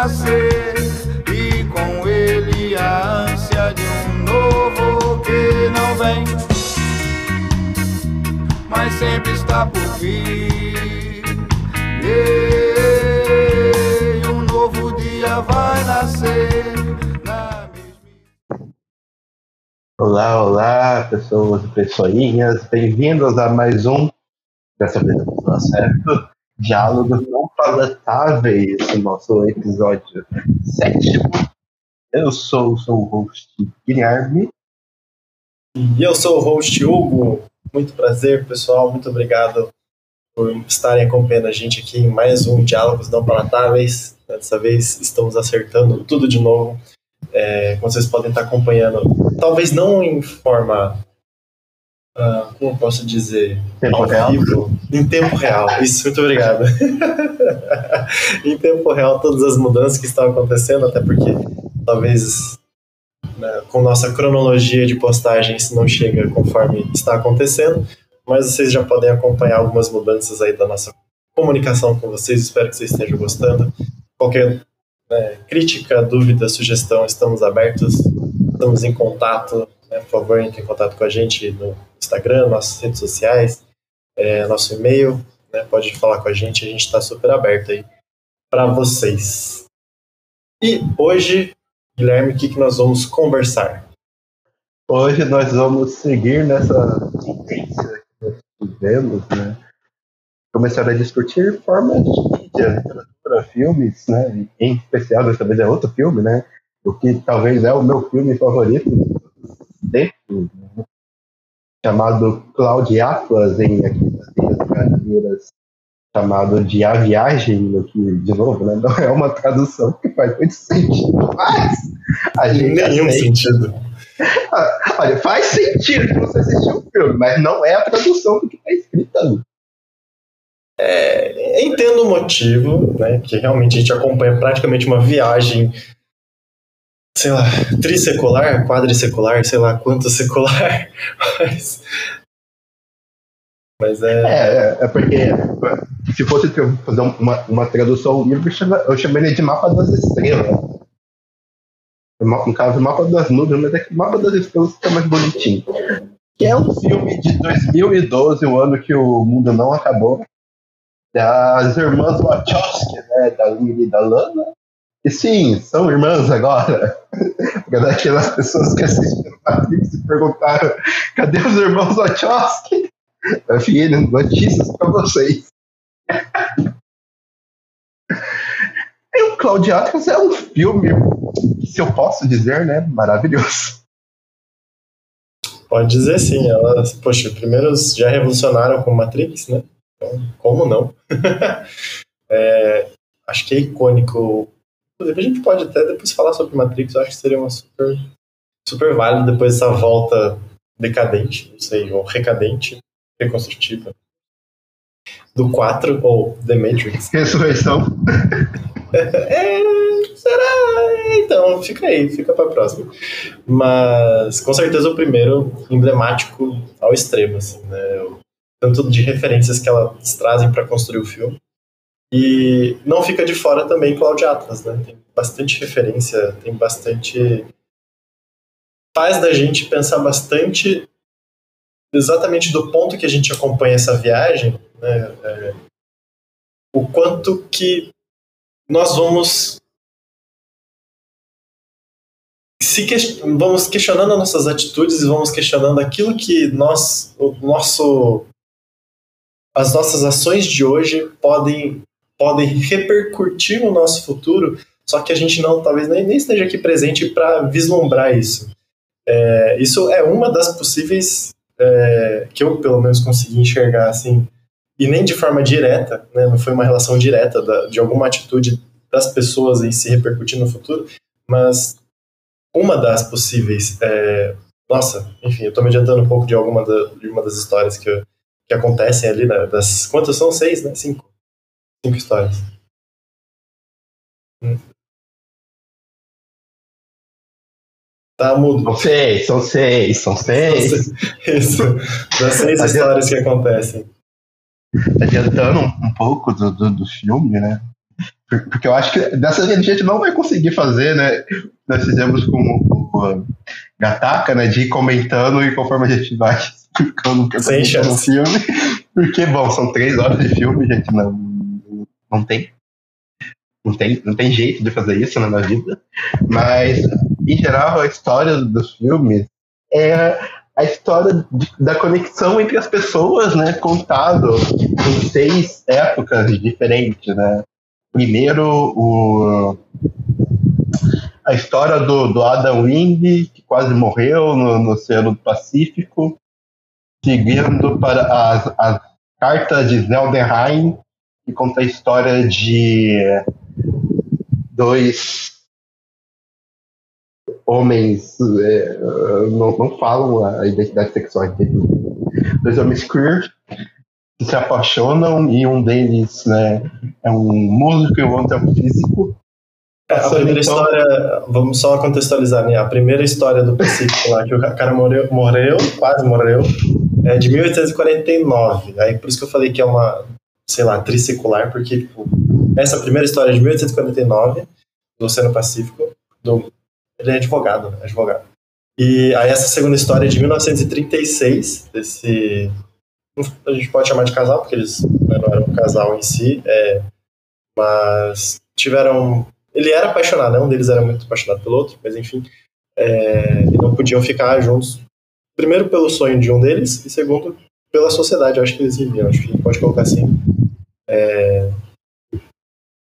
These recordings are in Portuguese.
nascer e com ele a ânsia de um novo que não vem, mas sempre está por vir. E um novo dia vai nascer. Olá, olá, pessoas e pessoinhas, bem-vindos a mais um, dessa vez certo, Diálogos Não Palatáveis, o nosso episódio sétimo. Eu sou, sou o host Guilherme, E eu sou o host Hugo. Muito prazer, pessoal. Muito obrigado por estarem acompanhando a gente aqui em mais um Diálogos Não Palatáveis. Dessa vez estamos acertando tudo de novo. É, como vocês podem estar acompanhando, talvez não em forma. Ah, como eu posso dizer? tempo ao real. vivo, em tempo real. Isso, muito obrigado. em tempo real, todas as mudanças que estão acontecendo, até porque talvez né, com nossa cronologia de postagens não chega conforme está acontecendo, mas vocês já podem acompanhar algumas mudanças aí da nossa comunicação com vocês. Espero que vocês estejam gostando. Qualquer né, crítica, dúvida, sugestão, estamos abertos, estamos em contato. né, por favor, entre em contato com a gente no Instagram, nossas redes sociais, é, nosso e-mail. né, pode falar com a gente, a gente está super aberto aí para vocês. E hoje, Guilherme, o que, que nós vamos conversar? Hoje nós vamos seguir nessa tendência que nós tivemos, né? Começar a discutir formas de mídia, literatura, filmes, né? Em especial, dessa vez é outro filme, né? O que talvez é o meu filme favorito dentro, né? Chamado Cloud Atlas, em aqui nas linhas brasileiras, chamado de A Viagem, no que, de novo, né? Não é uma tradução que faz muito sentido, mas a gente Nenhum aceita. sentido. Olha, faz sentido que você assistiu o filme, mas não é a tradução do que está escrito ali. É, entendo o motivo, né? Que realmente a gente acompanha praticamente uma viagem, sei lá, trissecular, quadrisecular, sei lá quanto secular, mas. Mas é. É, é, é porque se fosse fazer uma, uma tradução eu chama- eu chamaria de Mapa das Estrelas. No caso, Mapa das Nuvens, mas é que Mapa das Estrelas fica mais bonitinho. Que é um filme de 2012, o ano que o mundo não acabou, das irmãs Wachowski, né, da Lily e da Lana. E sim, são irmãs agora. Daquelas pessoas que assistiram Matrix e perguntaram cadê os irmãos Wachowski? Filho, notícias pra vocês. E o Cloud Atlas é um filme, se eu posso dizer, né, maravilhoso. Pode dizer sim, elas, poxa, primeiro já revolucionaram com Matrix, né? Então, como não? É, acho que é icônico. Inclusive, a gente pode até depois falar sobre Matrix, eu acho que seria uma super, super válido depois dessa volta decadente, não sei, ou recadente, reconstrutiva. Do 4, ou The Matrix. Ressurreição. É, será? Então, fica aí, fica pra próxima. Mas, com certeza, o primeiro emblemático ao extremo, assim, né? Tanto de referências que elas trazem para construir o filme. E não fica de fora também Cloud Atlas, né? Tem bastante referência, tem bastante. faz da gente pensar bastante exatamente do ponto que a gente acompanha essa viagem, né? É, o quanto que nós vamos se ques- vamos questionando as nossas atitudes e vamos questionando aquilo que nós o nosso as nossas ações de hoje podem podem repercutir no nosso futuro só que a gente não talvez nem, nem esteja aqui presente para vislumbrar isso É, isso é uma das possíveis é, que eu pelo menos consegui enxergar assim e nem de forma direta, né, não foi uma relação direta da- de alguma atitude das pessoas em se repercutir no futuro, mas uma das possíveis, é, nossa, enfim, eu tô me adiantando um pouco de alguma da- de uma das histórias que, que acontecem ali, né, das, quantas são? Seis, né? Cinco. Cinco histórias. Hum. Tá mudo. São seis, são seis, são seis. Isso, das seis histórias que acontecem. Adiantando um, pouco do, do, do filme, né? Porque eu acho que dessa vez a gente não vai conseguir fazer, né? Nós fizemos com o Gataka, né? De ir comentando e conforme a gente vai explicando o que aconteceu no filme. Porque, bom, são três horas de filme, gente, não, não tem. Não tem, não tem jeito de fazer isso né, na vida. Mas, em geral, a história dos filmes é a história de, da conexão entre as pessoas, né? Contado em seis épocas diferentes, né? Primeiro, o, a história do, do Adam Wing, que quase morreu no, no Oceano Pacífico, seguindo para as, as cartas de Zeldenheim, que conta a história de dois homens é, não, não, falam a identidade sexual deles. Dois homens queer que se apaixonam e um deles né, é um músico e o outro é um físico. A primeira então... história, vamos só contextualizar, né? A primeira história do Pacífico lá, que o cara morreu, morreu, quase morreu, é de 1849. Aí por isso que eu falei que é uma, sei lá, trisecular, porque tipo, essa primeira história é de 1849, do Oceano Pacífico, do, ele é advogado, né? Advogado. E aí essa segunda história é de 1936, desse a gente pode chamar de casal, porque eles né, não eram um casal em si, é, mas tiveram. Ele era apaixonado, né? um deles era muito apaixonado pelo outro, mas enfim, é, não podiam ficar juntos. Primeiro pelo sonho de um deles, e segundo pela sociedade, eu acho que eles viviam, acho que pode colocar assim. É,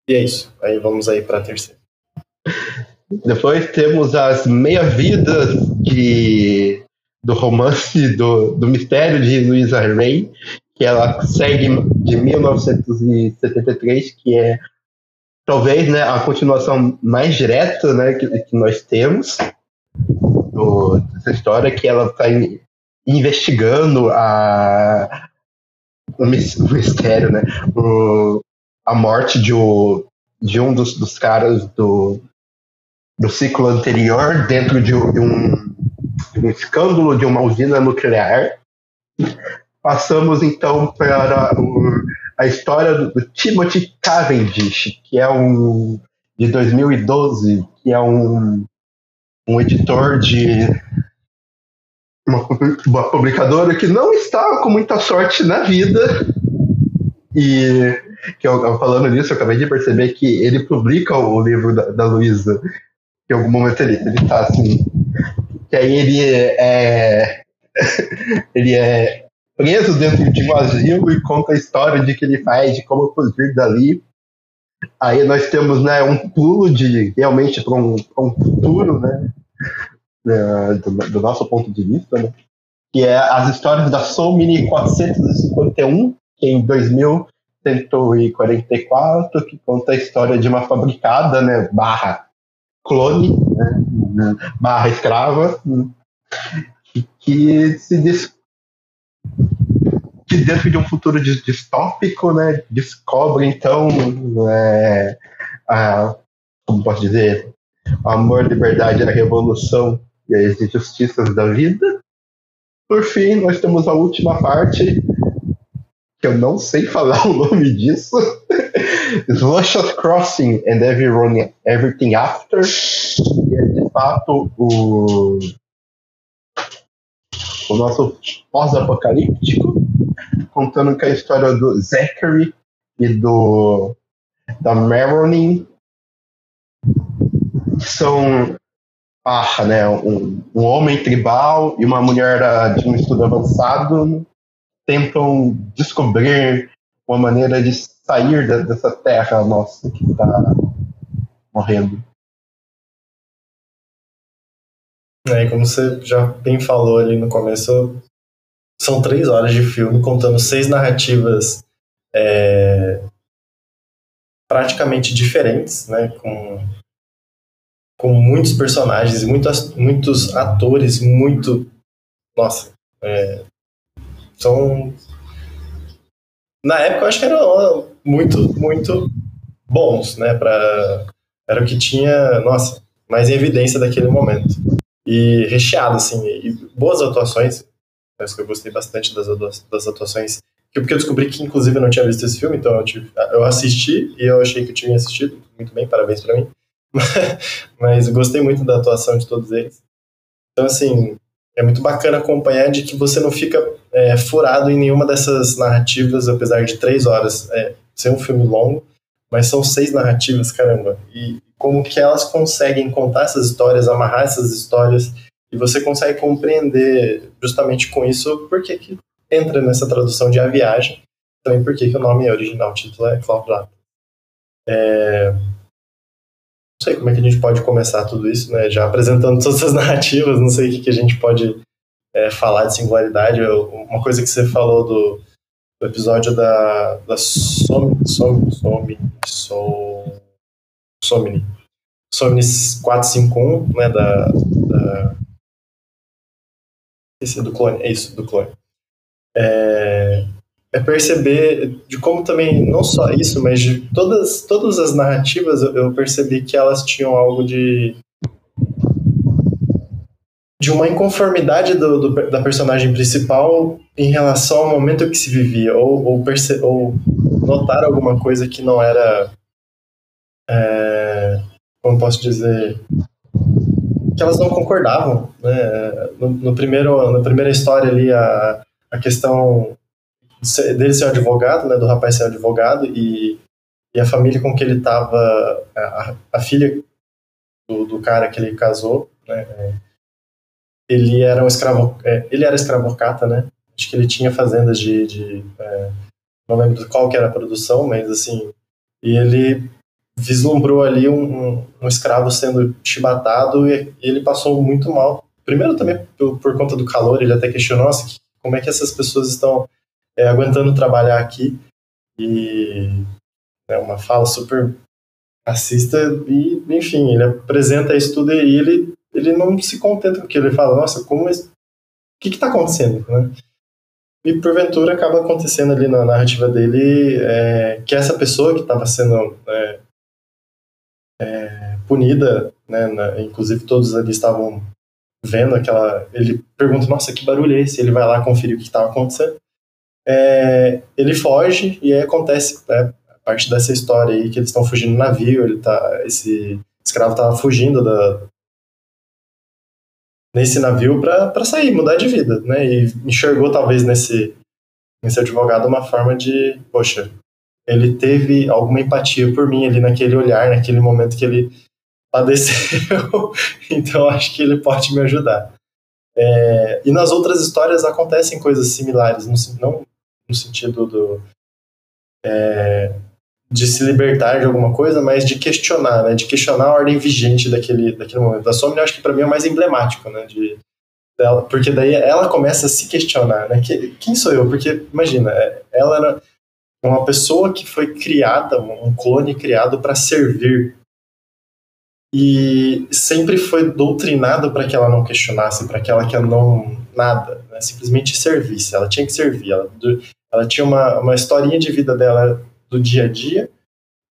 e é isso. Aí vamos aí para a terceira. Depois temos as meia-vidas de do romance do, do mistério de Louisa Ray, que ela segue de 1973, que é talvez né, a continuação mais direta né, que, que nós temos do, dessa história, que ela está investigando a, o, mistério, né, o, a morte de, o, de um dos, dos caras do, do ciclo anterior dentro de, de um um escândalo de uma usina nuclear. Passamos então para o, a história do, do, Timothy Cavendish, que é um de 2012, que é um, um editor de uma, uma publicadora que não está com muita sorte na vida e que eu, falando nisso, eu acabei de perceber que ele publica o livro da, da Luísa. Em algum momento ele, ele tá assim, que aí ele é, ele é preso dentro de um asilo e conta a história de que ele faz, de como fugir dali. Aí nós temos né, um pulo de realmente para um, um futuro, né, né, do, do, nosso ponto de vista, né, que é as histórias da Soul Mini 451, que em 2144, que conta a história de uma fabricada, né, barra clone, né, barra escrava, que se diz que dentro de um futuro distópico, né, descobre então é, a, como posso dizer, amor, liberdade, a revolução e as injustiças da vida. Por fim, nós temos a última parte, que eu não sei falar o nome disso, Slushes Crossing and Everyone, Everything After, que é de fato o, o nosso pós-apocalíptico, contando com a história do Zachary e do da Marilyn, são ah, né, um, um homem tribal e uma mulher de um estudo avançado tentam descobrir uma maneira de sair dessa terra nossa que está morrendo. É, como você já bem falou ali no começo, são três horas de filme contando seis narrativas é, praticamente diferentes, né, com, com muitos personagens, muitos, muitos atores, muito. Nossa, é, são. Na época eu acho que eram muito, muito bons, né? Pra, era o que tinha, nossa, mais em evidência daquele momento. E recheado, assim, e boas atuações. Acho que eu gostei bastante das, das atuações porque eu descobri que, inclusive, eu não tinha visto esse filme, então eu, tive, eu assisti e eu achei que eu tinha assistido. Muito bem, parabéns para mim. Mas gostei muito da atuação de todos eles. Então, assim, é muito bacana acompanhar de que você não fica é, furado em nenhuma dessas narrativas, apesar de três horas é, ser um filme longo, mas são seis narrativas, caramba. E como que elas conseguem contar essas histórias, amarrar essas histórias, e você consegue compreender justamente com isso porque que entra nessa tradução de A Viagem, também porque que o nome é original, o título é Cloud É, não sei como é que a gente pode começar tudo isso, né? Já apresentando todas as narrativas, não sei o que, que a gente pode é, falar de singularidade. Uma coisa que você falou do, do episódio da, da Som, Som, Som, Som, Somni, Somni 451, né? Da, da esse é do clone, é isso, do clone. É, é perceber de como também, não só isso, mas de todas, todas as narrativas eu, percebi que elas tinham algo de. de uma inconformidade do, do, da personagem principal em relação ao momento que se vivia, ou, ou, perce, ou notar alguma coisa que não era. É, como posso dizer? que elas não concordavam. Né? No, no, primeiro, na primeira história ali, a, a questão dele ser advogado, né, do rapaz ser advogado, e, e a família com que ele estava, a, a, filha do, do, cara que ele casou, né, ele era um escravo, é, ele era escravocata, né, acho que ele tinha fazendas de, de é, não lembro qual que era a produção, mas assim, e ele vislumbrou ali um, um, um escravo sendo chibatado e ele passou muito mal. Primeiro também por, por conta do calor, ele até questionou, nossa, como é que essas pessoas estão é, aguentando trabalhar aqui e é uma fala super racista e, enfim, ele apresenta isso tudo e ele, ele não se contenta com aquilo, ele fala, nossa, como o que está acontecendo, né? E porventura acaba acontecendo ali na narrativa dele é, que essa pessoa que estava sendo é, é, punida, né, na, inclusive todos ali estavam vendo aquela. Ele pergunta, nossa, que barulho é esse? Ele vai lá conferir o que estava acontecendo é, ele foge e aí acontece né, a parte dessa história aí que eles estão fugindo do navio, ele tá, esse escravo estava fugindo da, nesse navio para sair, mudar de vida, né? E enxergou talvez nesse nesse advogado uma forma de, poxa, ele teve alguma empatia por mim ali naquele olhar, naquele momento que ele padeceu, então acho que ele pode me ajudar. É, e nas outras histórias acontecem coisas similares, não, no sentido do, é, de se libertar de alguma coisa, mas de questionar, né, de questionar a ordem vigente daquele, daquele momento. A Somni, eu acho que para mim é o mais emblemático, né, de, dela, porque daí ela começa a se questionar, né, que, quem sou eu? Porque, imagina, é, ela era uma pessoa que foi criada, um clone criado para servir e sempre foi doutrinado para que ela não questionasse, para que ela que não nada, né? simplesmente servisse. Ela tinha que servir. Ela, ela tinha uma, uma historinha de vida dela do dia a dia,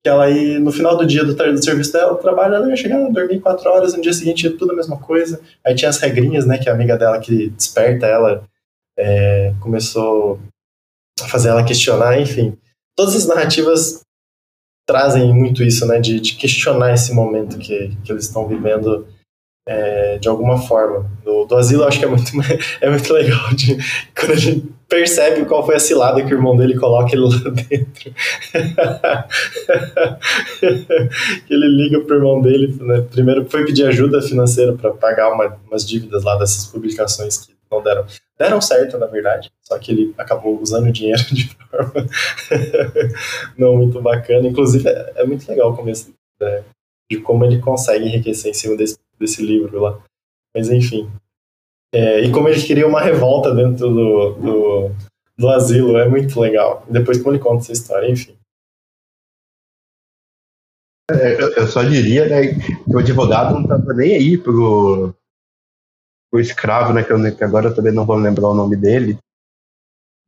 que ela ia, no final do dia do, do serviço dela, trabalho, ela ia chegar, dormir quatro horas, no dia seguinte tudo a mesma coisa. Aí tinha as regrinhas, né, que a amiga dela que desperta ela é, começou a fazer ela questionar, enfim. Todas as narrativas trazem muito isso, né, de, de questionar esse momento que, que eles estão vivendo é, de alguma forma. Do, do asilo eu acho que é muito, é muito legal de, quando a gente percebe qual foi a cilada que o irmão dele coloca ele lá dentro. ele liga pro irmão dele, né, primeiro foi pedir ajuda financeira para pagar uma, umas dívidas lá dessas publicações que não deram. Deram certo, na verdade, só que ele acabou usando o dinheiro de forma não muito bacana. Inclusive, é, é muito legal o começo né, de como ele consegue enriquecer em cima desse, desse livro lá. Mas, enfim. É, e como ele queria uma revolta dentro do, do, do asilo, é muito legal. Depois, como ele conta essa história, enfim. É, eu só diria né, que o advogado não estava nem aí pro, o escravo, né, que, eu, que agora eu também não vou lembrar o nome dele.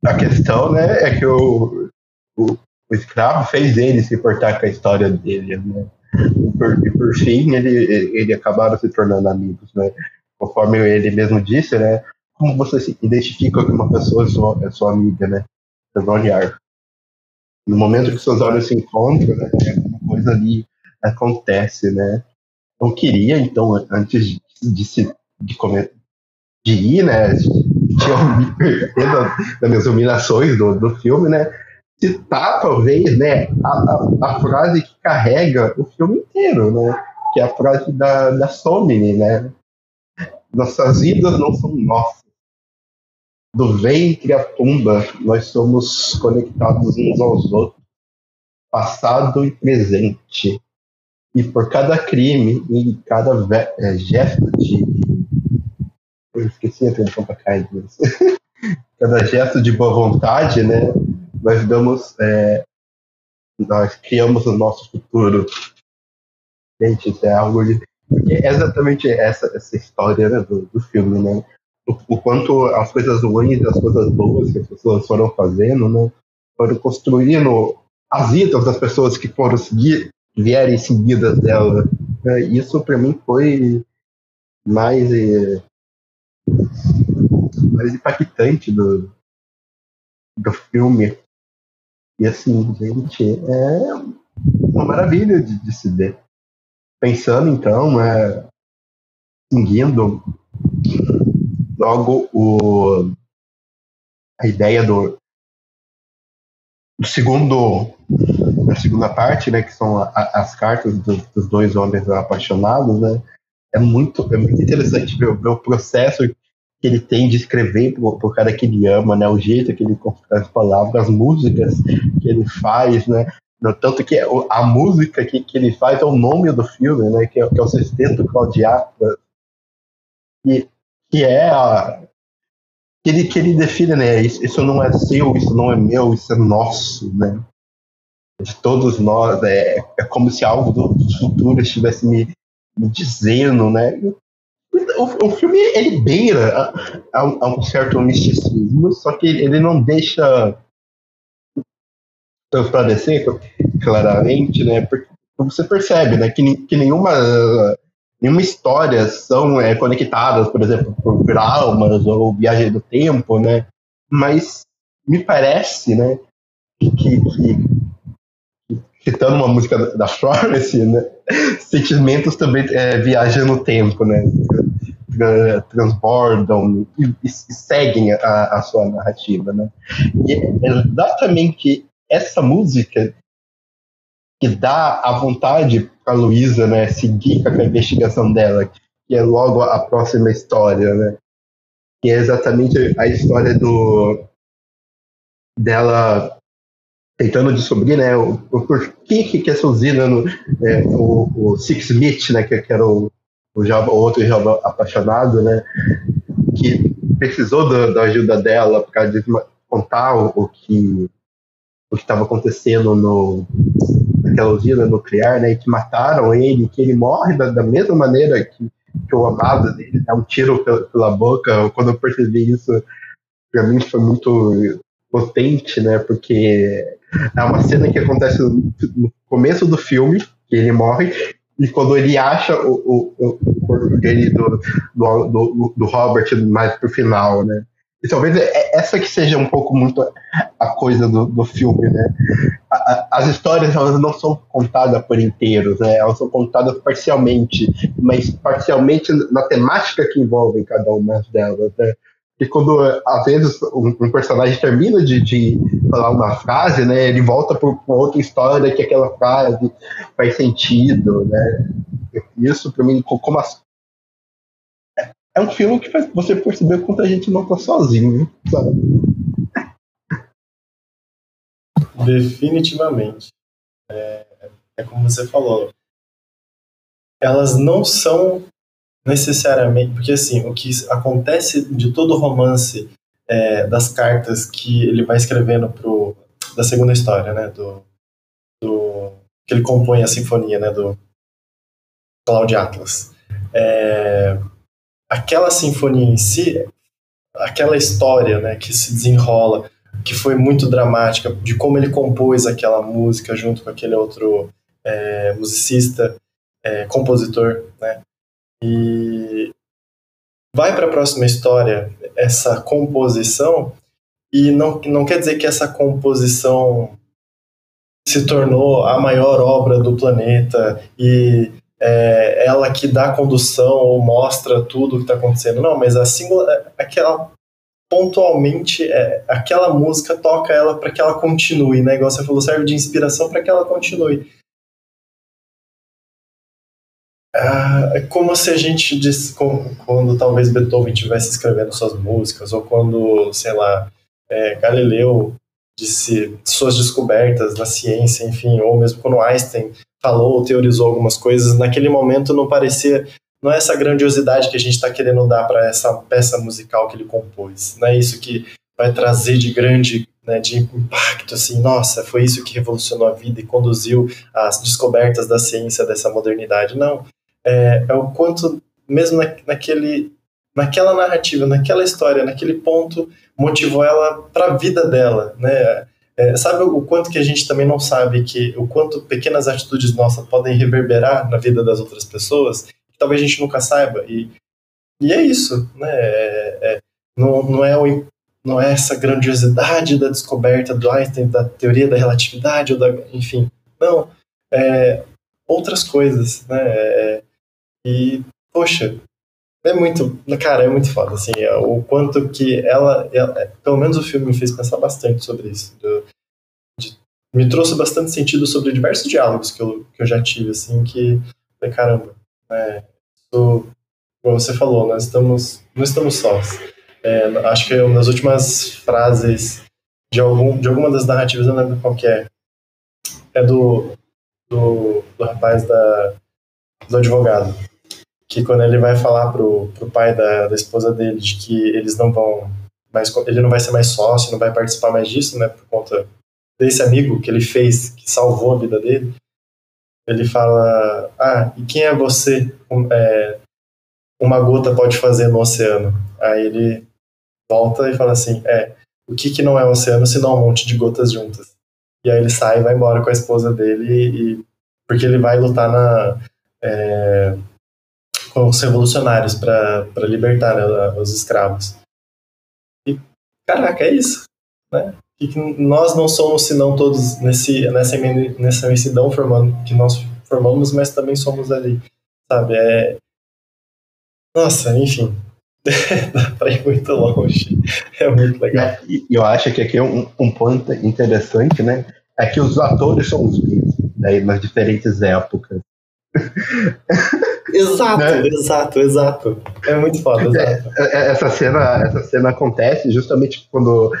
A questão, né, é que o, o, o escravo fez ele se importar com a história dele, né? E por, e por fim, ele, ele acabaram se tornando amigos, né? Conforme ele mesmo disse, né? Como você se identifica com uma pessoa é sua, é sua amiga, né? olhar. No momento que seus olhos se encontram, né, alguma coisa ali acontece, né? Eu queria, então, antes de, de, de, comer, de ir, né, de, de eu me perder das minhas iluminações do, do filme, né, citar, talvez, né, a, a, a, frase que carrega o filme inteiro, né, que é a frase da, da Somni, né, nossas vidas não são nossas. Do ventre à tumba, nós somos conectados uns aos outros, passado e presente. E por cada crime e cada é, gesto de. Eu esqueci a tradução para cá, cada gesto de boa vontade, né? Nós damos. É... Nós criamos o nosso futuro. Gente, isso é algo de é exatamente essa, essa história né, do, do filme, né? O, o, quanto as coisas ruins e as coisas boas que as pessoas foram fazendo, né? Foram construindo as vidas das pessoas que foram seguir, vierem seguidas dela. Né? Isso para mim foi mais, é, mais impactante do, do filme. E assim, gente, é uma maravilha de, de se ver. Pensando então, é, seguindo logo o, a ideia do, do segundo da segunda parte, né, que são a, a, as cartas do, dos dois homens apaixonados, né, é muito, é muito interessante ver, ver o processo que ele tem de escrever por, por cara que ele ama, né, o jeito que ele constrói as palavras, as músicas que ele faz, né, tanto que a música que, que ele faz é o nome do filme, né? Que é, que é o Sexteto Claudiatra. E que é a. Que ele, que ele define, né? Isso, isso não é seu, isso não é meu, isso é nosso, né? De todos nós. É, é como se algo do futuro estivesse me, me dizendo, né? O, o, filme ele beira a, a, a, um certo misticismo, só que ele não deixa transparecer claramente, né? Porque você percebe, né, que, que nenhuma nenhuma história são é, conectadas, por exemplo, por, almas ou viagem do tempo, né? Mas me parece, né, que, que, citando uma música da Florence, né, sentimentos também é, viajam no tempo, né? transbordam e, e seguem a, a, sua narrativa, né? E é exatamente essa música que dá a vontade para Luísa, né, seguir com a investigação dela, que é logo a próxima história, né? Que é exatamente a história do dela tentando descobrir, né, o, o porquê que essa usina, no, é, o, o Six Smith, né, que, que era o, o, o outro jovem apaixonado, né, que precisou da, da ajuda dela para contar o, o que o que estava acontecendo no, naquela usina nuclear, né, e que mataram ele, que ele morre da, da mesma maneira que, que o amado dele dá um tiro pela, pela boca. Quando eu percebi isso, para mim foi muito potente, né, porque é uma cena que acontece no, começo do filme, que ele morre, e quando ele acha o, o, o corpo dele do, do, do, do Robert mais pro final, né? E talvez é, essa que seja um pouco muito a coisa do, do filme, né? as histórias elas não são contadas por inteiros, né? Elas são contadas parcialmente, mas parcialmente na temática que envolve cada uma delas, né? E quando, às vezes, um, um personagem termina de, de, falar uma frase, né? Ele volta para outra história que aquela frase faz sentido, né? Isso, para mim, como as, é um filme que faz você perceber quanto a gente não tá sozinho, sabe? Definitivamente. É, é como você falou. Elas não são necessariamente. Porque, assim, o que acontece de todo romance é, das cartas que ele vai escrevendo pro, da segunda história, né? Do, do, que ele compõe a sinfonia, né? Do Cloud Atlas. É, aquela sinfonia em si, aquela história né, que se desenrola, que foi muito dramática, de como ele compôs aquela música junto com aquele outro é, musicista, é, compositor, né? E vai para a próxima história essa composição e não, não quer dizer que essa composição se tornou a maior obra do planeta e é, ela que dá condução ou mostra tudo o que está acontecendo. Não, mas a singular, aquela pontualmente é, aquela música toca ela para que ela continue, né? Igual você falou, serve de inspiração para que ela continue. Ah, é como se a gente diz, como, quando talvez Beethoven estivesse escrevendo suas músicas, ou quando, sei lá, é, Galileu disse suas descobertas da ciência, enfim, ou mesmo quando Einstein falou, teorizou algumas coisas, naquele momento não parecia, não é essa grandiosidade que a gente está querendo dar para essa peça musical que ele compôs, não é isso que vai trazer de grande, né, de impacto, assim, nossa, foi isso que revolucionou a vida e conduziu às descobertas da ciência dessa modernidade, não, é, é o quanto, mesmo na, naquele, naquela narrativa, naquela história, naquele ponto, motivou ela para a vida dela, né? É, sabe o quanto que a gente também não sabe que o quanto pequenas atitudes nossas podem reverberar na vida das outras pessoas, que talvez a gente nunca saiba e e é isso, né? É, é, não, não é o não é essa grandiosidade da descoberta do Einstein, da teoria da relatividade, ou da, enfim, não, é, outras coisas, né? É, e, poxa, é muito, cara, é muito foda, assim, é, o quanto que ela, ela, é, pelo menos o filme me fez pensar bastante sobre isso. Do, de, me trouxe bastante sentido sobre diversos diálogos que eu, que eu já tive, assim, que, caramba, né, como você falou, nós estamos, não estamos sós. É, acho que uma das últimas frases de, algum, de alguma das narrativas, eu não lembro qual é, é do, do, do rapaz da, do advogado que quando ele vai falar pro, pro pai da, da esposa dele de que eles não vão mais, ele não vai ser mais sócio, não vai participar mais disso, né, por conta desse amigo que ele fez, que salvou a vida dele, ele fala, ah, e quem é você? Um, é, uma gota pode fazer no oceano. Aí ele volta e fala assim, é, o que que não é oceano senão um monte de gotas juntas? E aí ele sai e vai embora com a esposa dele e, porque ele vai lutar na é, com os revolucionários para libertar né, os escravos. E, caraca, é isso. Né? E que nós não somos, senão todos nesse, nessa, nessa imensidão formando, que nós formamos, mas também somos ali, sabe? É... Nossa, enfim, dá para ir muito longe. É muito legal. É, eu acho que aqui é um, um ponto interessante, né? É que os atores são os mesmos, daí nas diferentes épocas. Exato, né? exato, exato. É muito foda, exato. É, é, essa, cena, essa cena acontece justamente quando,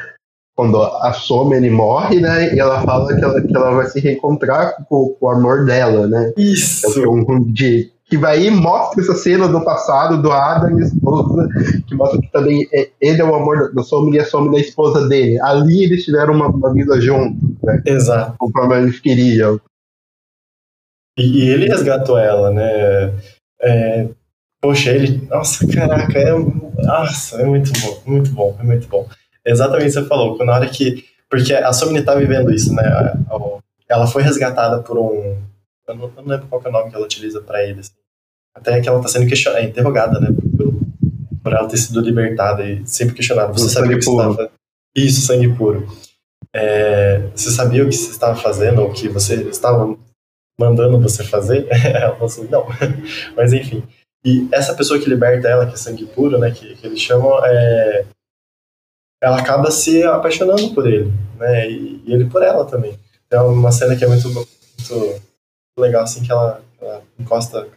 quando a Somene morre, né? E ela fala que ela, que ela vai se reencontrar com, com o amor dela, né? Isso. É um, de, que vai e mostra essa cena do passado do Adam e a esposa, que mostra que também é, ele é o amor da Somene e a Somene é a esposa dele. Ali eles tiveram uma, uma vida juntos, né? Exato. Conforme eles queriam. E, e ele resgatou ela, né? É, poxa, ele. Nossa, caraca, é, nossa, é muito bom, muito bom, é muito bom. É exatamente o que você falou, na hora que. Porque a Somni tá vivendo isso, né? Ela foi resgatada por um. Eu não, eu não lembro qual é o nome que ela utiliza para ele. Assim. Até que ela tá sendo questionada, é, interrogada, né? Por, por, ela ter sido libertada e sempre questionada. Você sabia o que você estava. Isso, sangue puro. É, você sabia o que você estava fazendo, ou que você estava mandando você fazer? ela falou assim, não. Mas enfim. E essa pessoa que liberta ela, que é sangue puro, né, que, que eles chamam, é, ela acaba se apaixonando por ele, né, e, e, ele por ela também. É uma cena que é muito, muito legal, assim, que ela, ela encosta,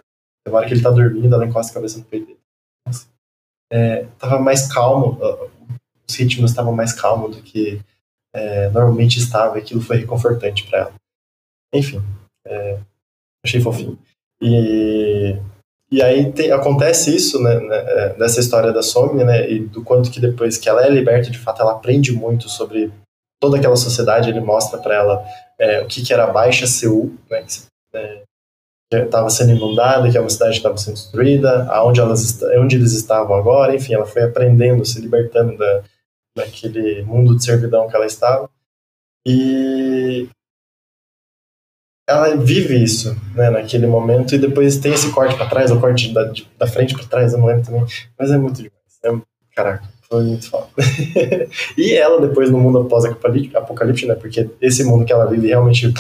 na hora que ele tá dormindo, ela encosta a cabeça no peito dele. É, tava mais calmo, os ritmos estavam mais calmos do que é, normalmente estava, e aquilo foi reconfortante para ela. Enfim, é, achei fofinho. E, e aí tem, acontece isso, né, né, nessa história da Somni, né, e do quanto que depois que ela é liberta, de fato, ela aprende muito sobre toda aquela sociedade, ele mostra para ela é, o que, que era a Baixa Seul, né, que estava sendo inundada, que é uma cidade que estava sendo destruída, aonde elas onde eles estavam agora, enfim, ela foi aprendendo, se libertando da, daquele mundo de servidão que ela estava. E, ela vive isso, né, naquele momento, e depois tem esse corte para trás, o corte da, da frente para trás, eu não lembro também, mas é muito demais. É, caraca, Foi muito foda. e ela, depois, no mundo pós-apocalíptico, né? Porque esse mundo que ela vive realmente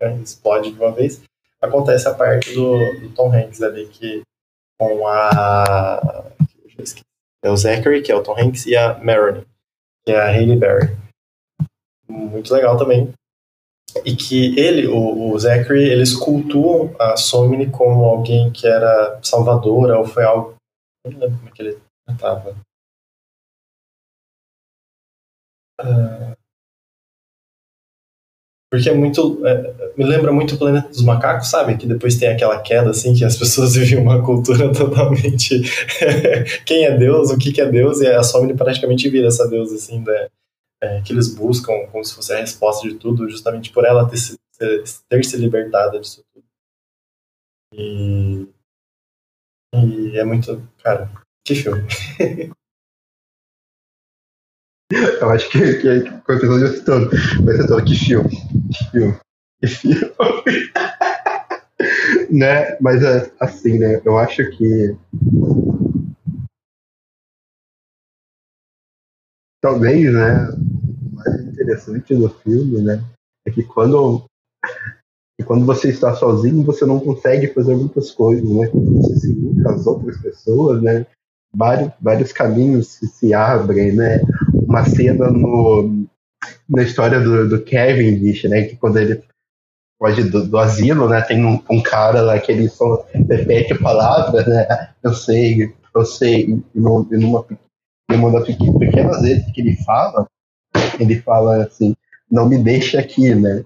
né, explode de uma vez. Acontece a parte do, do Tom Hanks ali, que com a. É o Zachary, que é o Tom Hanks, e a Marilyn, que é a Hailey Berry. Muito legal também. E que ele, o, o Zachary, eles cultuam a Somni como alguém que era salvadora, ou foi algo. Não lembro como é que ele estava. Uh, porque é muito. É, me lembra muito o Planeta dos Macacos, sabe? Que depois tem aquela queda, assim, que as pessoas vivem uma cultura totalmente. quem é Deus, o que, que é Deus, e a Somni praticamente vira essa deusa, assim, né? É, que eles buscam como se fosse a resposta de tudo, justamente por ela ter se, ter se libertada disso tudo. E. E é muito. Cara, que filme. Eu acho que, que, que a pessoa já citou, vai ser todo que filme. Que filme. Que filme. né? Mas é, assim, né? Eu acho que. Talvez, né? O mais interessante do filme, né? É que quando. E quando você está sozinho, você não consegue fazer muitas coisas, né? Quando você se une as outras pessoas, né? Vários, vários caminhos se, se abrem, né? uma cena no, na história do, do Kevin, bicho, né? Que quando ele pode do, do, asilo, né? Tem um, um, cara lá que ele só repete a palavra, né? Eu sei, eu sei, e numa, numa das pequenas vezes que ele fala, ele fala assim, não me deixa aqui, né?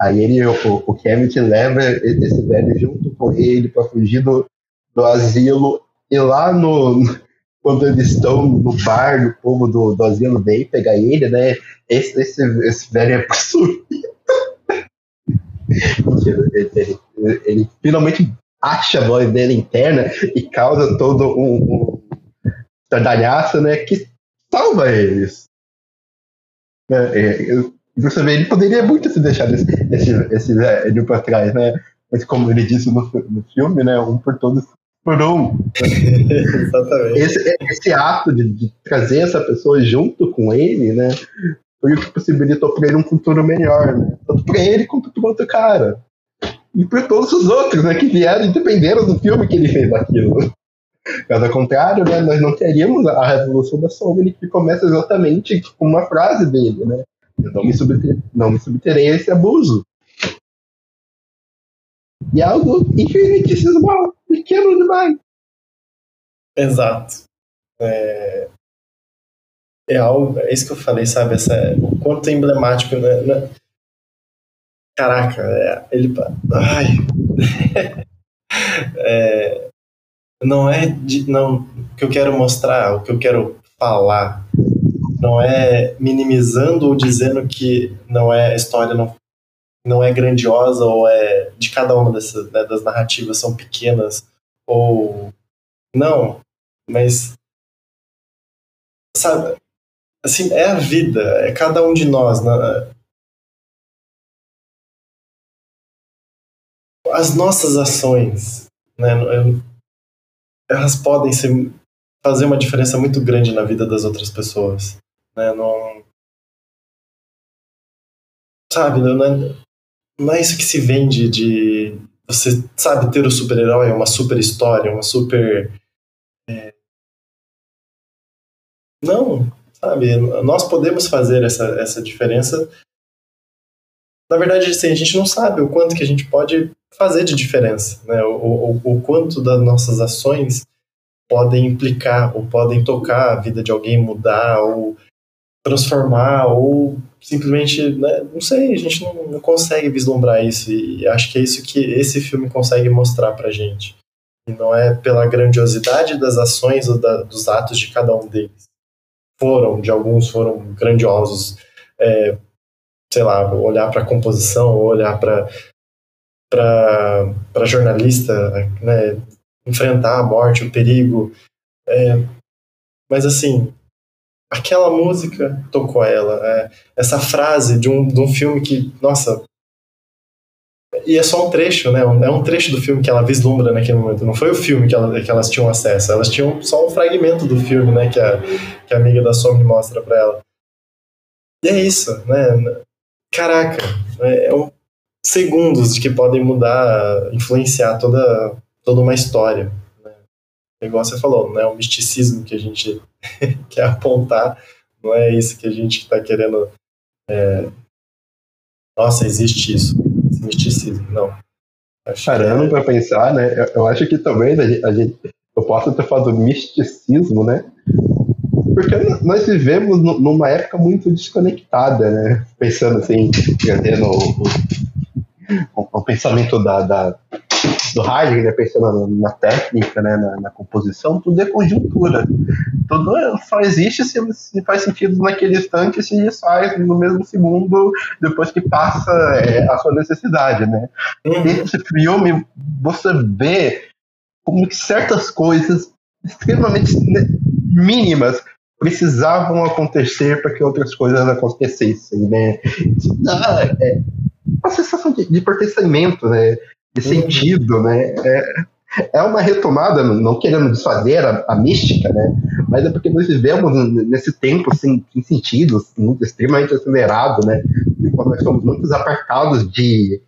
Aí ele, o, o Kevin te leva esse velho junto com ele para fugir do, do asilo e lá no, quando eles estão no bar, o povo do, do asilo vem pegar ele, né? Esse, esse, esse velho é possuído. ele, ele, ele, finalmente acha a voz dele interna e causa todo um, um estardalhaço, né? Que salva eles. É, é, você vê, ele poderia muito se deixar esse, esse, esse velho pra trás, né? Mas como ele disse no, no filme, né? Um por todos por um. Exatamente. Esse, esse ato de, de, trazer essa pessoa junto com ele, né? Foi o que possibilitou para ele um futuro melhor, né? Tanto para ele quanto para outro cara. E para todos os outros, né? Que vieram e dependeram do filme que ele fez aquilo. Caso contrário, né, nós não teríamos a Revolução da Sombra que começa exatamente com uma frase dele, né? Eu não me, subter, não me subterei a esse abuso. E é algo infinitíssimo pequeno demais. Exato. É, é algo, é isso que eu falei, sabe? Essa, o quanto é emblemático, né? né? Caraca, é, ele. Ai. é, não é de, não, o que eu quero mostrar, o que eu quero falar, não é minimizando ou dizendo que não é a história não não é grandiosa ou é de cada uma dessas né, das narrativas são pequenas ou não, mas sabe, assim é a vida, é cada um de nós, né? As nossas ações, né, elas podem ser, fazer uma diferença muito grande na vida das outras pessoas, né? Não, sabe, não é, não é isso que se vende de você sabe ter o super-herói, uma super história, uma super é... não, sabe? Nós podemos fazer essa, essa diferença. Na verdade, assim, a gente não sabe o quanto que a gente pode fazer de diferença, né? O, o, o quanto das nossas ações podem implicar ou podem tocar a vida de alguém, mudar ou transformar ou simplesmente, né, não sei, a gente não, não, consegue vislumbrar isso e acho que é isso que esse filme consegue mostrar pra gente. E não é pela grandiosidade das ações ou da, dos atos de cada um deles. Foram, de alguns foram grandiosos, é, sei lá, olhar para a composição, olhar para para jornalista, né, enfrentar a morte, o perigo. É, mas assim, aquela música tocou ela. É, essa frase de um, de um filme que, nossa, e é só um trecho, né? É um trecho do filme que ela vislumbra naquele momento. Não foi o filme que, ela, que elas tinham acesso. Elas tinham só um fragmento do filme, né? Que a, que a amiga da Somi mostra para ela. E é isso, né? Caraca, é, é um segundos que podem mudar, influenciar toda, toda uma história. Né? Igual você falou, não é o misticismo que a gente quer apontar, não é isso que a gente está querendo. É... Nossa, existe isso, esse misticismo. Não. Acho Parando é... para pensar, né? Eu, eu, acho que talvez a gente, a gente, eu possa ter falado misticismo, né? Porque nós vivemos numa época muito desconectada, né? Pensando assim, no, o, pensamento da, da, do Heidegger, né, pensando na técnica, né, na, na, composição, tudo é conjuntura. Tudo só existe se, se faz sentido naquele instante se desfaz no mesmo segundo depois que passa é, a sua necessidade, né? Uhum. Esse filme, você vê como que certas coisas extremamente mínimas precisavam acontecer para que outras coisas acontecessem, né? Isso dá, é, uma sensação de, de pertencimento, né? De uhum. sentido, né? É, é uma retomada, não querendo desfazer a, a, mística, né? Mas é porque nós vivemos nesse tempo sem, sem sentido, muito, extremamente acelerado, né? E quando nós somos muito apartados de,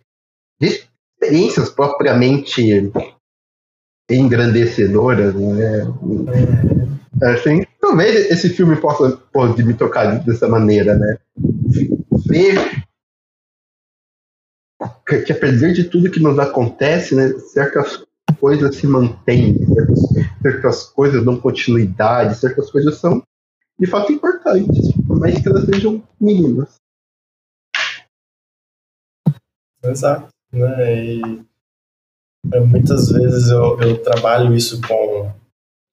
de experiências propriamente engrandecedoras, né? É, assim, talvez esse filme possa pode me tocar dessa maneira, né? Ver que apesar de tudo que nos acontece, né, certas coisas se mantêm, certas, certas coisas dão continuidade, certas coisas são de fato importantes, por mais que elas sejam mínimas. Exato. Né? E é, muitas vezes eu, eu trabalho isso com,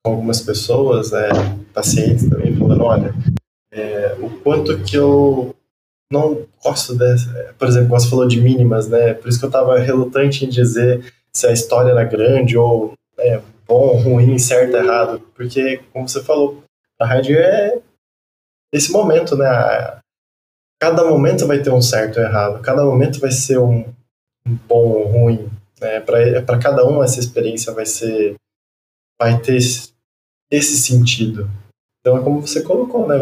com algumas pessoas, né, pacientes também, falando, olha, é, o quanto que eu não gosto dessa. Por exemplo, você falou de mínimas, né? Por isso que eu estava relutante em dizer se a história era grande ou é, bom, ruim, certo, errado. Porque, como você falou, a rádio é esse momento, né? Cada momento vai ter um certo ou errado, cada momento vai ser um, um bom ou ruim. Né? Para cada um, essa experiência vai ser. vai ter esse, esse sentido. Então, é como você colocou, né?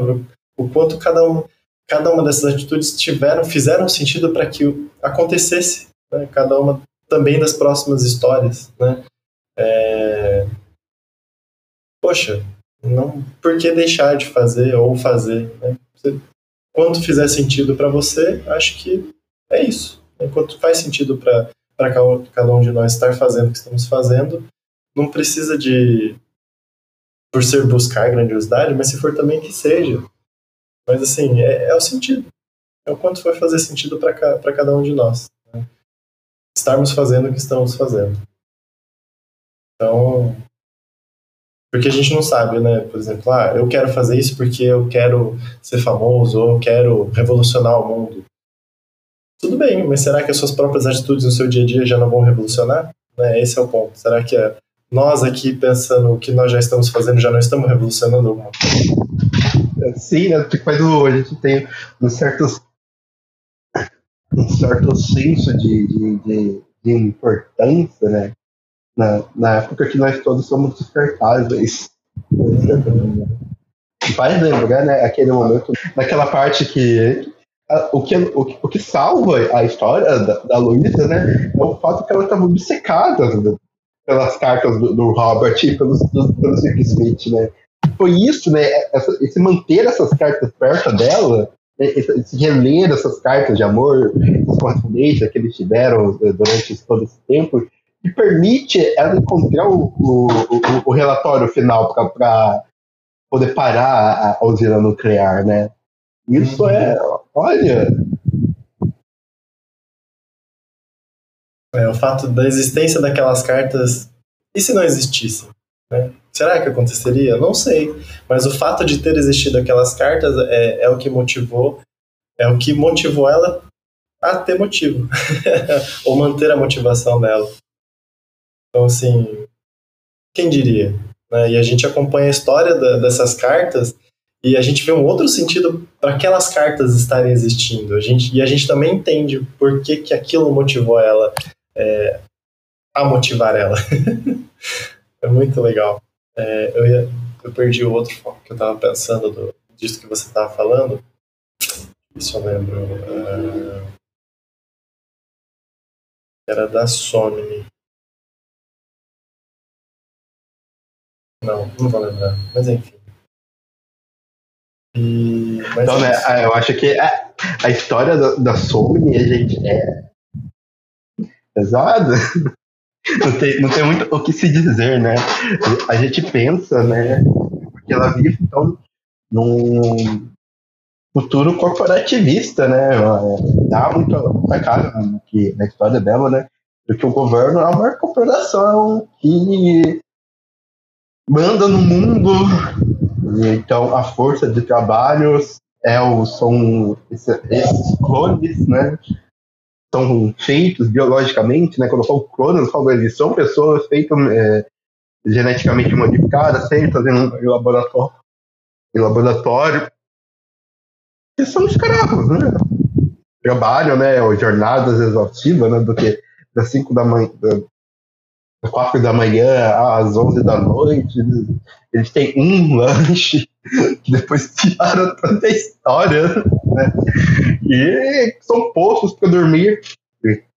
O quanto cada um cada uma dessas atitudes tiveram, fizeram sentido para que acontecesse, né? cada uma também das próximas histórias, né? É... Poxa, não, por que deixar de fazer ou fazer? Né? Quanto fizer sentido para você, acho que é isso. Enquanto faz sentido para cada um de nós estar fazendo o que estamos fazendo, não precisa de por ser buscar grandiosidade, mas se for também que seja, mas, assim, é, é o sentido. É o quanto vai fazer sentido para cada um de nós. Né? Estarmos fazendo o que estamos fazendo. Então, porque a gente não sabe, né? Por exemplo, ah, eu quero fazer isso porque eu quero ser famoso ou eu quero revolucionar o mundo. Tudo bem, mas será que as suas próprias atitudes no seu dia a dia já não vão revolucionar? Né? Esse é o ponto. Será que é nós aqui pensando o que nós já estamos fazendo já não estamos revolucionando alguma coisa? Sim, né? O, a gente tem um certo, um certo senso de, de, de, de importância, né? Na, na época que nós todos somos descartáveis. Vai lembrar, né? Aquele momento, naquela parte que o que, o, o que salva a história da, da Luísa, né, é o fato que ela estava obcecada pelas cartas do, do Robert e pelos, do, pelo Smith, né? Foi isso, né? Essa, esse manter essas cartas perto dela, né, esse, esse reler essas cartas de amor, essa correspondência que eles tiveram eh, durante todo esse tempo, que permite ela encontrar o, o, o, o relatório final para poder parar a usina nuclear, né? Isso uhum. é, olha. É, o fato da existência daquelas cartas. E se não existissem? Né? Será que aconteceria? Não sei. Mas o fato de ter existido aquelas cartas é, é o que motivou, é o que motivou ela a ter motivo, ou manter a motivação dela. Então, assim, quem diria? Né? E a gente acompanha a história da, dessas cartas E a gente vê um outro sentido para aquelas cartas estarem existindo. A gente, e a gente também entende por que, que aquilo motivou ela é, a motivar ela. é muito legal. É, eu, ia, eu perdi o outro foco que eu estava pensando do, disso que você estava falando. Isso eu lembro. Uh, era da Somni. Não, não vou lembrar. Mas enfim. E, então, né, ah, eu acho que a, a história da, da Somni, gente, é pesada. Não tem, não tem muito o que se dizer, né? A gente pensa, né? Porque ela vive, então, num futuro corporativista, né? Dá muita, muita cara que, na história dela, né? Porque o governo é uma corporação que manda no mundo então, a força de trabalhos é o, são esses, esses clones, né? São feitos biologicamente, né? Quando eu falo clones, eu falo eles são pessoas feitas é, geneticamente modificadas, feitas em, laboratório, em laboratório, que são escravos, né? Trabalham, né? Jornadas exaustivas, né? Do que das 5 da manhã, às quatro da manhã às onze da noite. Eles, têm um lanche depois tiraram toda a história. Né? E são postos para dormir.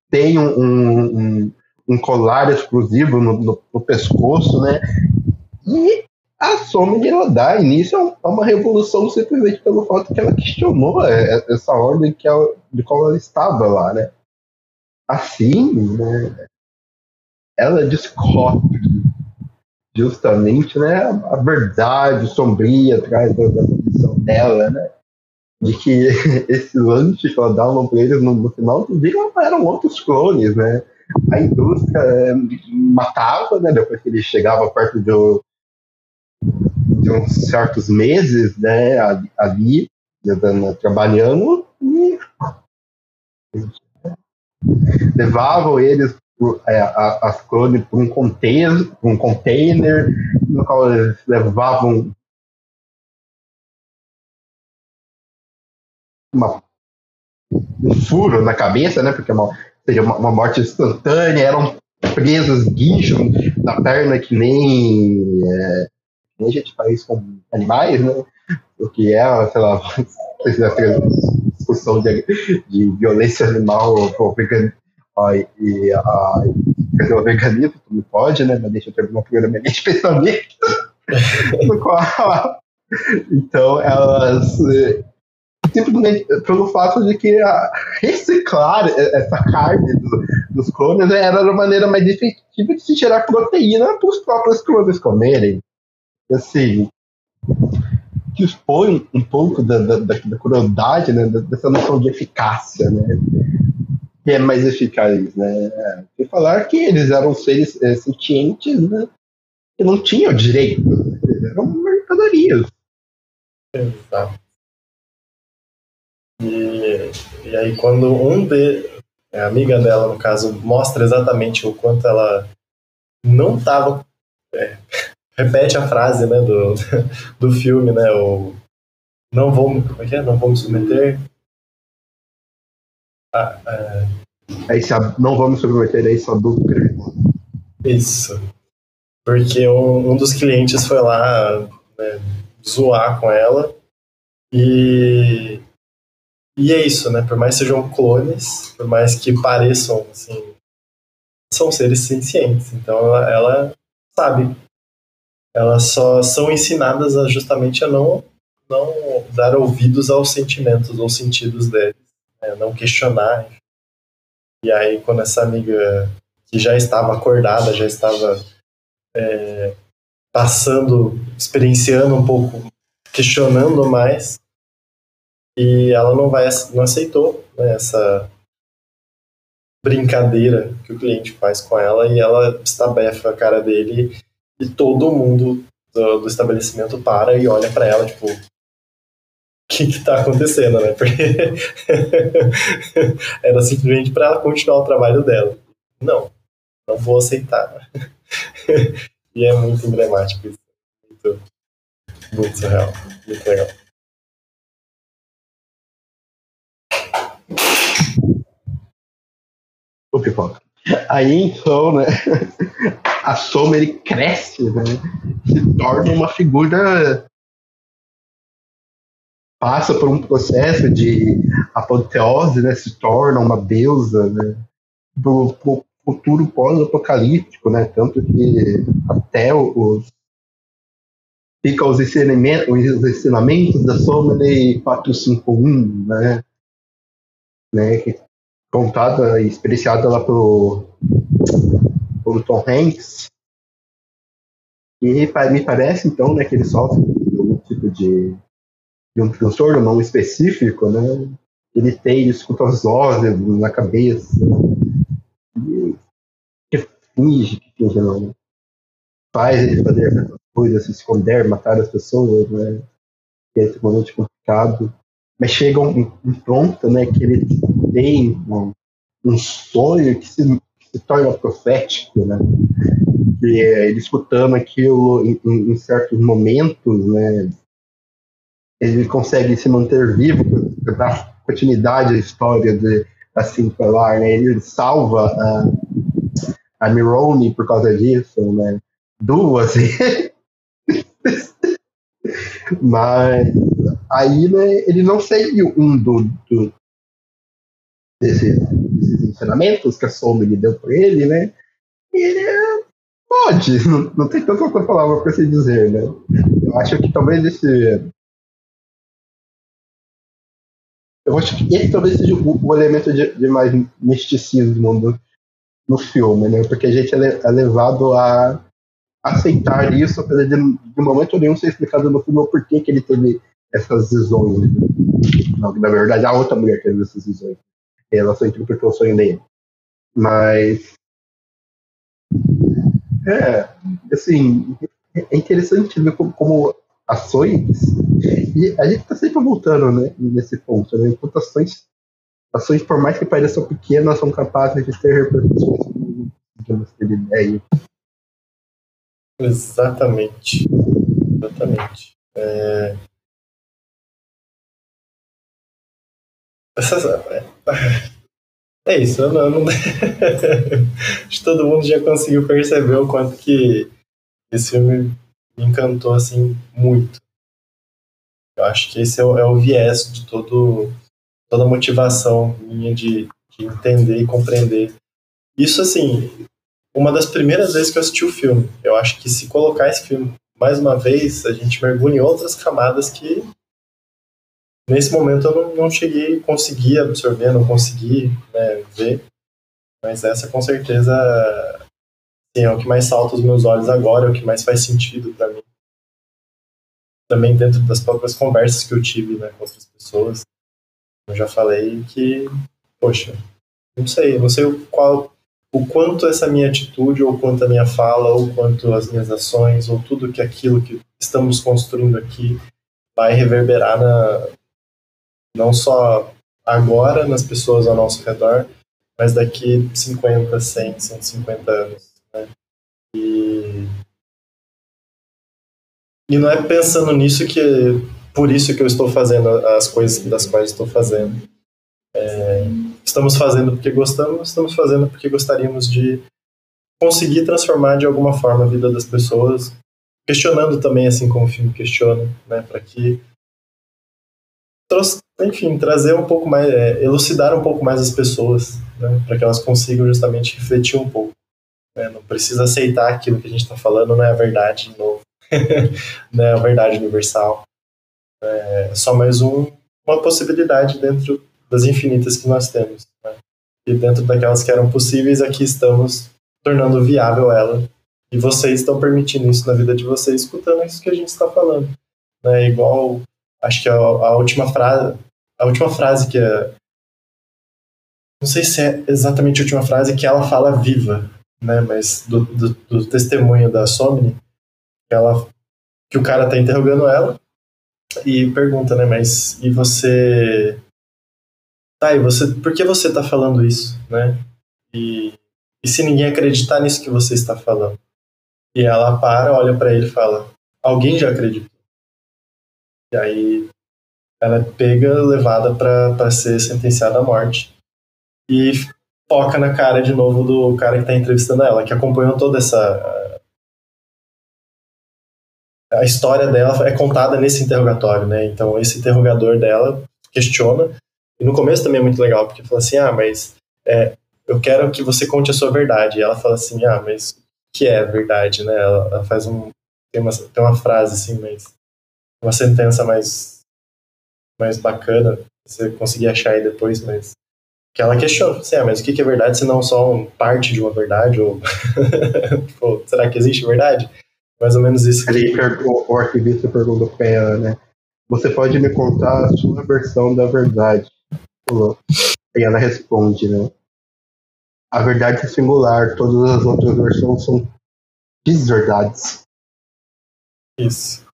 Tem um, um, um, colar exclusivo no, no, no, pescoço, né? E a Somni ela dá início a uma revolução simplesmente pelo fato que ela questionou é, essa ordem que ela, de qual ela estava lá, né? Assim, né? ela descobre justamente né, a verdade sombria atrás da, condição dela, né? De que esse lanche que ela dava para eles no, no, final do dia eram outros clones, né? A indústria é, matava, né? Depois que ele chegava perto de, de uns certos meses, né? Ali, trabalhando e levavam eles é, as clones para um container, um container no qual eles levavam uma, um furo na cabeça, né? Porque é uma, seria uma, uma morte instantânea, eram presos guinchos na perna que nem, é, nem a gente faz com animais, né? O que é, sei lá, discussão de, de violência animal ou Ó, e a, quer o veganismo, tu me pode, né? Mas deixa eu terminar primeiro minha de pensamento. no qual, então, elas eh, simplesmente pelo fato de que reciclar essa carne do, dos clones era a maneira mais efetiva de se gerar proteína para os próprios clones comerem. Assim, que expõe um pouco da, da, da crueldade, né, dessa noção de eficácia, né? que é mais eficaz, né? E falar que eles eram seres é, sentientes, né? Que não tinham direito, eles eram mercadorias. Exato. E, e aí quando um de a amiga dela, no caso, mostra exatamente o quanto ela não estava é, repete a frase, né, do, do filme, né, o não vou, como é que é? Não vou me submeter ah, é... Esse, não vamos submeter a esse adulto criminoso. Isso. Porque um, um, dos clientes foi lá né, zoar com ela e e é isso, né? Por mais que sejam clones, por mais que pareçam assim, são seres sencientes. Então ela, ela sabe. Elas só são ensinadas a, justamente a não não dar ouvidos aos sentimentos ou sentidos deles né, não questionar. E aí, quando essa amiga que já estava acordada, já estava é, passando, experienciando um pouco, questionando mais, e ela não vai, não aceitou né, essa brincadeira que o cliente faz com ela e ela estabefa a cara dele e todo mundo do, do estabelecimento para e olha para ela tipo que está acontecendo, né? Porque era simplesmente para ela continuar o trabalho dela. Não, não vou aceitar. e é muito emblemático isso. Muito, Muito surreal. Muito legal. O pipoca. Aí então, né? A Soma ele cresce, né? Se torna uma figura. Passa por um processo de apoteose, né? Se torna uma deusa, né? Do, do futuro pós-apocalíptico, né? Tanto que até os fica os ensinamentos, os ensinamentos da Somni 451, né? né? Contada e experienciada lá pelo, pelo Tom Hanks. E me parece, então, né, que ele sofre de algum tipo de, de um transtorno não específico, né? Ele tem escuta os olhos na cabeça. E que finge que finge não. Faz ele fazer essas coisas, se esconder, matar as pessoas, né? Que é extremamente complicado. Mas chega um, um ponto, né, que ele tem um, um sonho que se, que se, torna profético, né? E é, ele escutando aquilo em, em, certos momentos, né? Ele consegue se manter vivo, dar continuidade à história de assim falar, né? Ele salva a, a Mironi por causa disso, né? Duas, Mas aí, né, ele não segue um do, do desse, desses ensinamentos que a Sombra lhe deu para ele, né? E ele pode, não, não tem tanta outra palavra para se dizer, né? Eu acho que talvez esse. Eu acho que esse talvez seja o, o elemento de, de, mais misticismo no, no filme, né? Porque a gente é, é levado a aceitar isso, apesar de, de momento nenhum ser explicado no filme o porquê que ele teve essas visões. Né? Na verdade, a outra mulher teve essas visões. Ela só interpretou o sonho dele. Mas. É, assim, é interessante ver como, como ações. E a gente está sempre voltando né, nesse ponto. Né? Enquanto ações, ações, por mais que pareçam pequenas, são capazes de ter repercussões digamos, ter ideia. Exatamente. Exatamente. É... É isso, eu não, eu não... acho que todo mundo já conseguiu perceber o quanto que esse filme me encantou assim muito. Eu acho que esse é o, é o viés de todo, toda a motivação minha de, de entender e compreender. Isso assim, uma das primeiras vezes que eu assisti o filme. Eu acho que se colocar esse filme mais uma vez, a gente mergulha em outras camadas que nesse momento eu não, não cheguei, consegui absorver, não consegui né, ver. Mas essa com certeza é o que mais salta os meus olhos agora, é o que mais faz sentido para mim. Também dentro das próprias conversas que eu tive né, com outras pessoas. Eu já falei que, poxa, não sei, não sei qual o quanto essa minha atitude, ou quanto a minha fala, ou quanto as minhas ações, ou tudo que aquilo que estamos construindo aqui vai reverberar na, não só agora nas pessoas ao nosso redor, mas daqui 50, 100, 150 anos. Né? E, e não é pensando nisso que por isso que eu estou fazendo as coisas das quais estou fazendo. É, estamos fazendo porque gostamos, estamos fazendo porque gostaríamos de conseguir transformar de alguma forma a vida das pessoas, questionando também, assim como o filme questiona, né, para que, enfim, trazer um pouco mais, é, elucidar um pouco mais as pessoas, né, para que elas consigam justamente refletir um pouco. Né, não precisa aceitar aquilo que a gente está falando, não é a verdade de novo, não é a verdade universal. É só mais um, uma possibilidade dentro das infinitas que nós temos. Né? E dentro daquelas que eram possíveis, aqui estamos tornando viável ela. E vocês estão permitindo isso na vida de vocês, escutando isso que a gente está falando. Né? Igual, acho que a, a última frase, a última frase que é, não sei se é exatamente a última frase que ela fala viva, né? Mas do, do, do testemunho da Somni, que ela, que o cara está interrogando ela e pergunta, né? Mas e você tá, e você, por que você está falando isso, né? E, e se ninguém acreditar nisso que você está falando? E ela para, olha para ele e fala: Alguém já acreditou. E aí ela é pega, levada para ser sentenciada à morte. E foca na cara de novo do cara que está entrevistando ela, que acompanhou toda essa. A história dela é contada nesse interrogatório, né? Então, esse interrogador dela questiona. E no começo também é muito legal, porque fala assim: ah, mas é, eu quero que você conte a sua verdade. E ela fala assim: ah, mas o que é verdade, né? Ela, ela faz um. Tem uma, tem uma frase assim, mas. Uma sentença mais mais bacana, você conseguir achar aí depois, mas que ela questiona, assim, ah, mas o que é verdade se não só um parte de uma verdade? Ou Pô, será que existe verdade? Mais ou menos isso. O, o arquivista perguntou pra ela, né? Você pode me contar a sua versão da verdade? E ela responde, né? A verdade é singular, todas as outras versões são desverdades. Isso.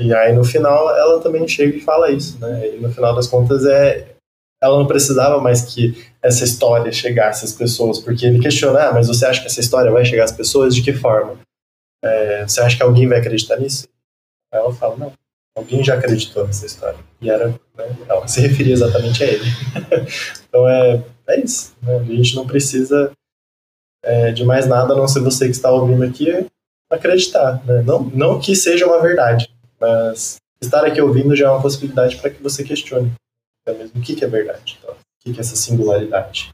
E aí no final ela também chega e fala isso, né? E no final das contas é ela não precisava mais que essa história chegasse às pessoas, porque ele questiona, ah, mas você acha que essa história vai chegar às pessoas de que forma? É, você acha que alguém vai acreditar nisso? Aí ela fala, não, alguém já acreditou nessa história. E era, né, ela se referia exatamente a ele. então é, é isso, né? a gente não precisa é, de mais nada, a não ser você que está ouvindo aqui, acreditar, né? não, não que seja uma verdade, mas estar aqui ouvindo já é uma possibilidade para que você questione é mesmo o que, que é verdade, então, o que, que é essa singularidade.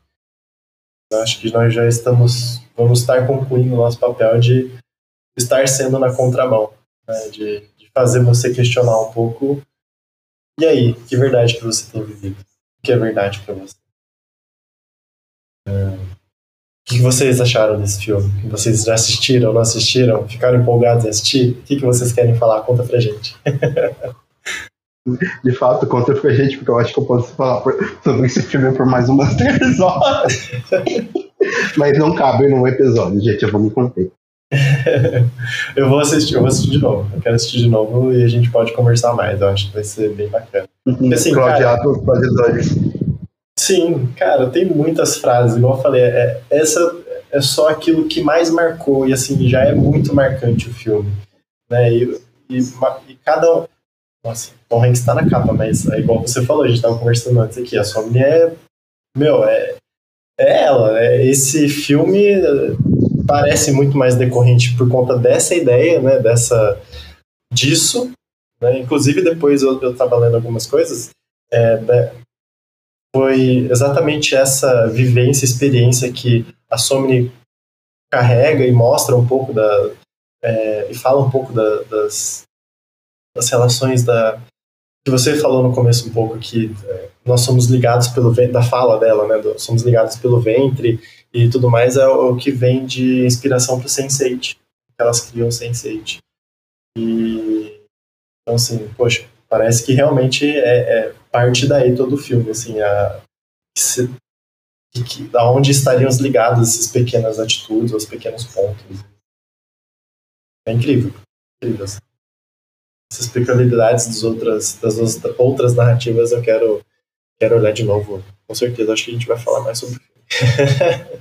Eu acho que nós já estamos, vamos estar concluindo o nosso papel de estar sendo na contramão, né, de, de fazer você questionar um pouco. E aí, que verdade que você tem vivido? O que é verdade para você? O que vocês acharam desse filme? Vocês já assistiram, não assistiram? Ficaram empolgados em assistir? O que vocês querem falar? Conta pra gente. De fato, conta pra gente, porque eu acho que eu posso falar sobre esse filme por mais umas três horas. Mas não cabe num episódio, gente, eu vou me conter. eu vou assistir, eu vou assistir de novo. Eu quero assistir de novo e a gente pode conversar mais. Eu acho que vai ser bem bacana. Uhum, assim, cara, Sim, cara, tem muitas frases, igual eu falei, é, essa é só aquilo que mais marcou, e assim, já é muito marcante o filme. Né? E, e, e cada. Nossa, Tom Hanks tá na capa, mas é igual você falou, a gente tava conversando antes aqui, a sua mulher é. Meu, é. É ela, é, esse filme parece muito mais decorrente por conta dessa ideia, né, dessa disso, né, inclusive depois eu, eu tava lendo algumas coisas, é, foi exatamente essa vivência, experiência que a Somni carrega e mostra um pouco da é, e fala um pouco da, das, das relações da que você falou no começo um pouco que é, nós somos ligados pelo da fala dela, né? Do, somos ligados pelo ventre e tudo mais é o, o que vem de inspiração para o Sense8, que elas criam Sense8. E então assim, poxa, parece que realmente é, é parte daí todo o filme, assim, a, se, que, da onde estariam ligados essas pequenas atitudes, os pequenos pontos. É incrível, incrível. Assim. Essas peculiaridades das outras, das outras narrativas eu quero, quero olhar de novo. Com certeza, acho que a gente vai falar mais sobre o filme.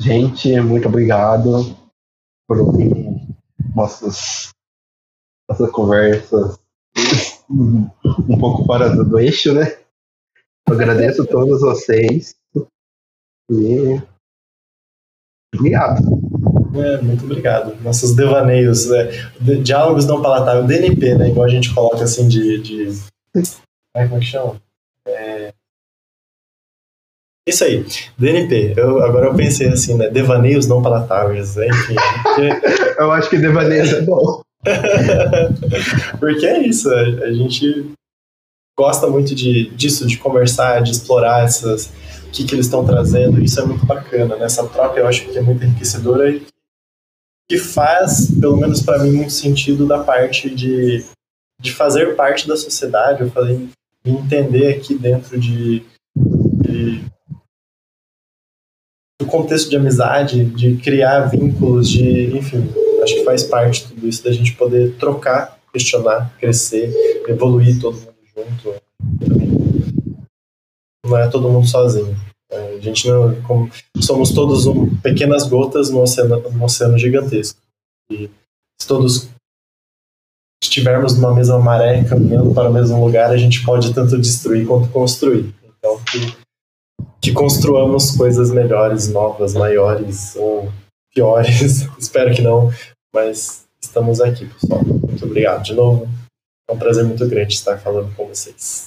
gente, muito obrigado por ouvir nossas, nossas conversas um pouco fora do, eixo, né? Eu agradeço a todos vocês. E. Obrigado. É, muito obrigado. Nossos devaneios, né? diálogos não palatáveis, DNP, né? Igual a gente coloca assim de. de... Ai, como é que chama? É... Isso aí, DNP. Eu, agora eu pensei assim, né? Devaneios não palatáveis, enfim. Porque... eu acho que devaneios é bom. Porque é isso, a, gente gosta muito de, disso, de conversar, de explorar essas, o que, que eles estão trazendo, isso é muito bacana, né? Essa troca eu acho que é muito enriquecedora e que faz, pelo menos para mim, um sentido da parte de, de fazer parte da sociedade, eu falei, entender aqui dentro de, de do contexto de amizade, de criar vínculos, de, enfim, acho que faz parte tudo isso da gente poder trocar, questionar, crescer, evoluir todo mundo junto. Não é todo mundo sozinho. É, a gente não, como, somos todos um, pequenas gotas no oceano, no oceano gigantesco. E se todos estivermos numa mesma maré, caminhando para o mesmo lugar, a gente pode tanto destruir quanto construir. Então, que, que construamos coisas melhores, novas, maiores ou piores. Espero que não, mas estamos aqui, pessoal. Muito obrigado de novo. É um prazer muito grande estar falando com vocês.